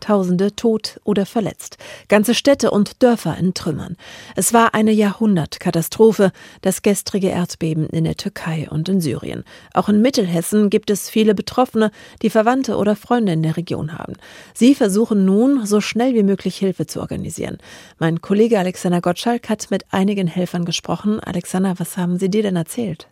Tausende tot oder verletzt. Ganze Städte und Dörfer in Trümmern. Es war eine Jahrhundertkatastrophe, das gestrige Erdbeben in der Türkei und in Syrien. Auch in Mittelhessen gibt es viele Betroffene, die Verwandte oder Freunde in der Region haben. Sie versuchen nun, so schnell wie möglich Hilfe zu organisieren. Mein Kollege Alexander Gottschalk hat mit einigen Helfern gesprochen. Alexander, was haben Sie dir denn erzählt?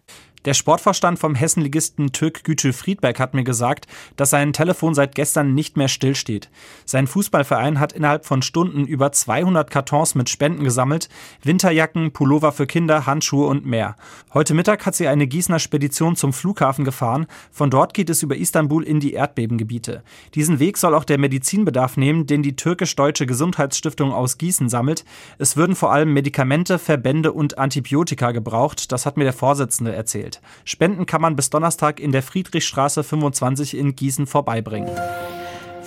Der Sportvorstand vom Hessenligisten Türk Gütü Friedberg hat mir gesagt, dass sein Telefon seit gestern nicht mehr stillsteht. Sein Fußballverein hat innerhalb von Stunden über 200 Kartons mit Spenden gesammelt, Winterjacken, Pullover für Kinder, Handschuhe und mehr. Heute Mittag hat sie eine Gießener Spedition zum Flughafen gefahren. Von dort geht es über Istanbul in die Erdbebengebiete. Diesen Weg soll auch der Medizinbedarf nehmen, den die türkisch-deutsche Gesundheitsstiftung aus Gießen sammelt. Es würden vor allem Medikamente, Verbände und Antibiotika gebraucht. Das hat mir der Vorsitzende erzählt Spenden kann man bis Donnerstag in der Friedrichstraße 25 in Gießen vorbeibringen.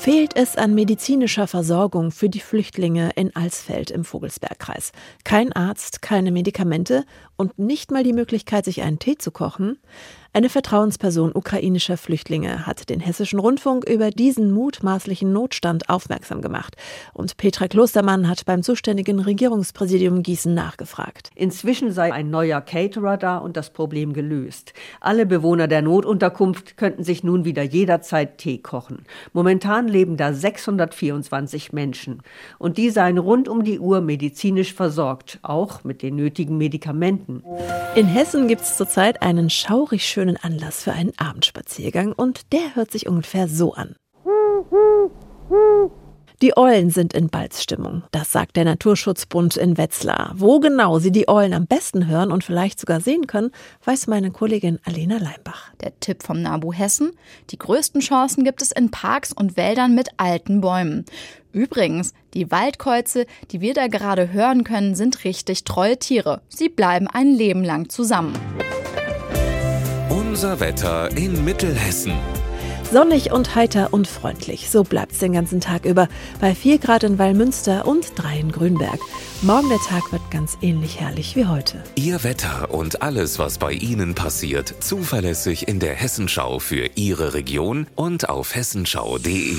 Fehlt es an medizinischer Versorgung für die Flüchtlinge in Alsfeld im Vogelsbergkreis? Kein Arzt, keine Medikamente und nicht mal die Möglichkeit, sich einen Tee zu kochen? Eine Vertrauensperson ukrainischer Flüchtlinge hat den Hessischen Rundfunk über diesen mutmaßlichen Notstand aufmerksam gemacht. Und Petra Klostermann hat beim zuständigen Regierungspräsidium Gießen nachgefragt. Inzwischen sei ein neuer Caterer da und das Problem gelöst. Alle Bewohner der Notunterkunft könnten sich nun wieder jederzeit Tee kochen. Momentan leben da 624 Menschen. Und die seien rund um die Uhr medizinisch versorgt, auch mit den nötigen Medikamenten. In Hessen gibt es zurzeit einen schaurig schönen schönen Anlass für einen Abendspaziergang und der hört sich ungefähr so an. Die Eulen sind in Balzstimmung. Das sagt der Naturschutzbund in Wetzlar. Wo genau Sie die Eulen am besten hören und vielleicht sogar sehen können, weiß meine Kollegin Alena Leimbach. Der Tipp vom NABU Hessen. Die größten Chancen gibt es in Parks und Wäldern mit alten Bäumen. Übrigens, die Waldkäuze, die wir da gerade hören können, sind richtig treue Tiere. Sie bleiben ein Leben lang zusammen. Unser Wetter in Mittelhessen. Sonnig und heiter und freundlich. So bleibt es den ganzen Tag über. Bei 4 Grad in Wallmünster und 3 in Grünberg. Morgen der Tag wird ganz ähnlich herrlich wie heute. Ihr Wetter und alles, was bei Ihnen passiert, zuverlässig in der Hessenschau für Ihre Region und auf hessenschau.de.